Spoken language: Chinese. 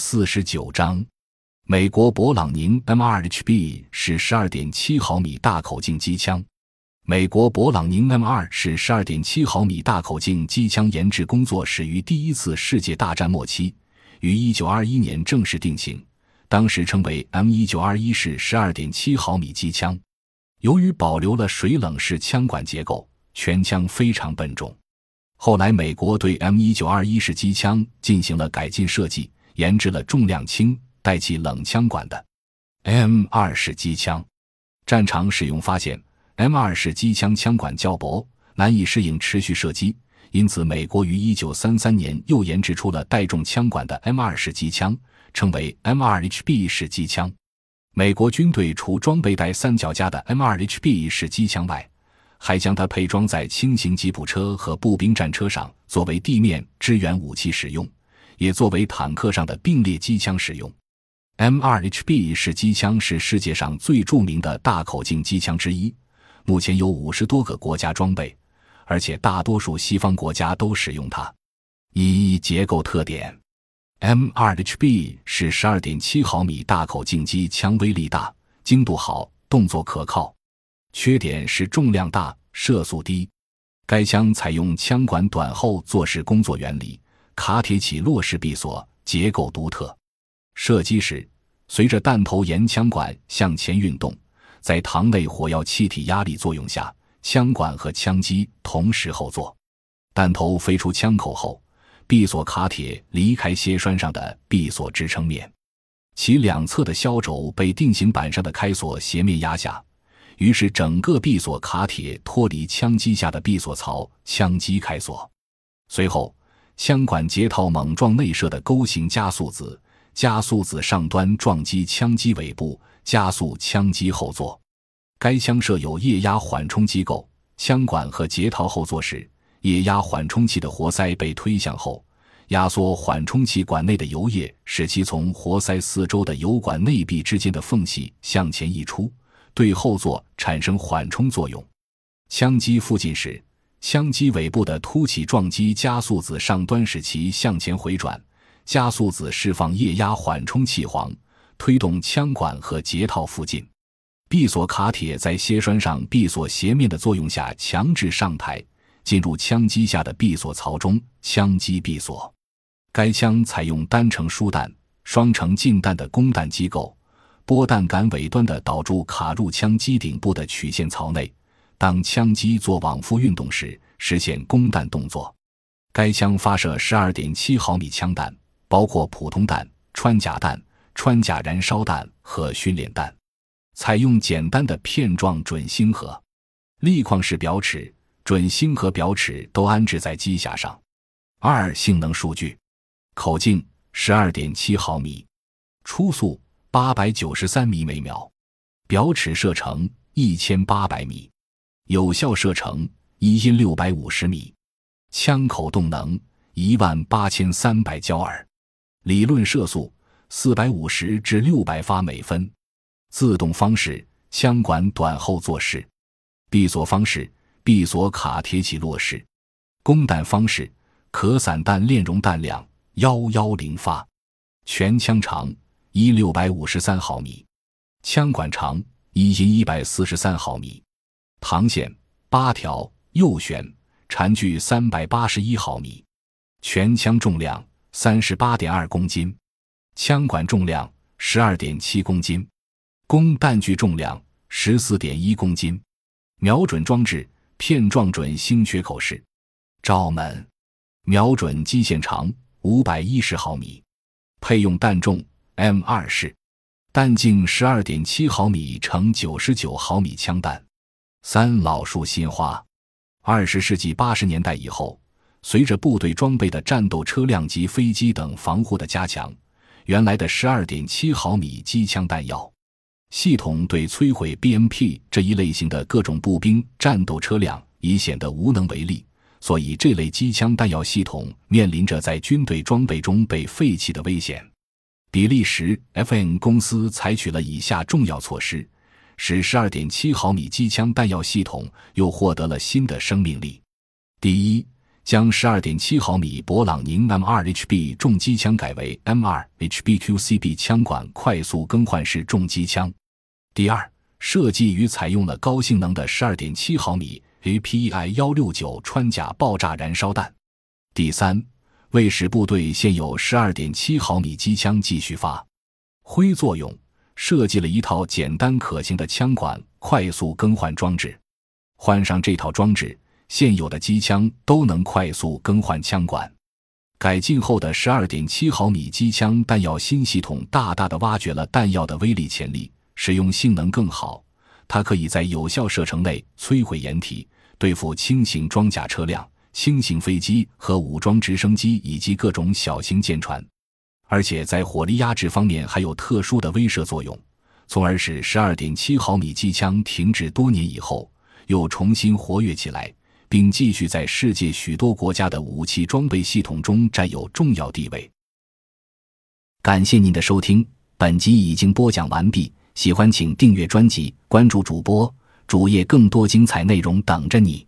四十九章，美国勃朗宁 M2HB 是十二点七毫米大口径机枪。美国勃朗宁 M2 是十二点七毫米大口径机枪研制工作始于第一次世界大战末期，于一九二一年正式定型，当时称为 M 一九二一式十二点七毫米机枪。由于保留了水冷式枪管结构，全枪非常笨重。后来，美国对 M 一九二一式机枪进行了改进设计，研制了重量轻、带气冷枪管的 M 二式机枪。战场使用发现，M 二式机枪枪管较薄，难以适应持续射击，因此美国于一九三三年又研制出了带重枪管的 M 二式机枪，称为 M 二 HB 式机枪。美国军队除装备带三脚架的 M 二 HB 式机枪外，还将它配装在轻型吉普车和步兵战车上，作为地面支援武器使用，也作为坦克上的并列机枪使用。M2HB 式机枪是世界上最著名的大口径机枪之一，目前有五十多个国家装备，而且大多数西方国家都使用它。一结构特点：M2HB 是十二点七毫米大口径机枪，威力大，精度好，动作可靠。缺点是重量大、射速低。该枪采用枪管短后坐式工作原理，卡铁起落式闭锁，结构独特。射击时，随着弹头沿枪管向前运动，在膛内火药气体压力作用下，枪管和枪机同时后坐。弹头飞出枪口后，闭锁卡铁离开楔栓上的闭锁支撑面，其两侧的削轴被定型板上的开锁斜面压下。于是，整个闭锁卡铁脱离枪机下的闭锁槽，枪机开锁。随后，枪管结套猛撞内设的钩形加速子，加速子上端撞击枪机尾部，加速枪机后座。该枪设有液压缓冲机构，枪管和节套后座时，液压缓冲器的活塞被推向后，压缩缓冲器管内的油液，使其从活塞四周的油管内壁之间的缝隙向前溢出。对后座产生缓冲作用。枪机附近时，枪机尾部的凸起撞击加速子上端，使其向前回转。加速子释放液压缓冲气簧，推动枪管和结套附近。闭锁卡铁在楔栓上闭锁斜面的作用下，强制上抬，进入枪机下的闭锁槽中，枪机闭锁。该枪采用单程输弹、双程进弹的供弹机构。拨弹杆尾端的导柱卡入枪机顶部的曲线槽内，当枪机做往复运动时，实现供弹动作。该枪发射十二点七毫米枪弹，包括普通弹、穿甲弹、穿甲燃烧弹和训练弹，采用简单的片状准星核、立框式表尺、准星核表尺都安置在机匣上。二、性能数据：口径十二点七毫米，初速。八百九十三米每秒，表尺射程一千八百米，有效射程一因六百五十米，枪口动能一万八千三百焦耳，理论射速四百五十至六百发每分，自动方式枪管短后坐式，闭锁方式闭锁卡铁起落式，供弹方式可散弹链容弹量幺幺零发，全枪长。一六百五十三毫米，枪管长一因一百四十三毫米，膛线八条，右旋，缠距三百八十一毫米，全枪重量三十八点二公斤，枪管重量十二点七公斤，供弹具重量十四点一公斤，瞄准装置片状准星缺口式，照门，瞄准基线长五百一十毫米，配用弹重。M 二式，弹径十二点七毫米乘九十九毫米枪弹。三老树新花。二十世纪八十年代以后，随着部队装备的战斗车辆及飞机等防护的加强，原来的十二点七毫米机枪弹药系统对摧毁 BMP 这一类型的各种步兵战斗车辆已显得无能为力，所以这类机枪弹药系统面临着在军队装备中被废弃的危险。比利时 FN 公司采取了以下重要措施，使12.7毫米机枪弹药系统又获得了新的生命力：第一，将12.7毫米勃朗宁 M2HB 重机枪改为 M2HBQCB 枪管快速更换式重机枪。第二，设计与采用了高性能的12.7毫米 API-169 穿甲爆炸燃烧弹。第三，为使部队现有12.7毫米机枪继续发挥作用，设计了一套简单可行的枪管快速更换装置。换上这套装置，现有的机枪都能快速更换枪管。改进后的12.7毫米机枪弹药新系统大大的挖掘了弹药的威力潜力。使用性能更好，它可以在有效射程内摧毁掩体，对付轻型装甲车辆、轻型飞机和武装直升机以及各种小型舰船，而且在火力压制方面还有特殊的威慑作用，从而使12.7毫米机枪停止多年以后又重新活跃起来，并继续在世界许多国家的武器装备系统中占有重要地位。感谢您的收听，本集已经播讲完毕。喜欢请订阅专辑，关注主播主页，更多精彩内容等着你。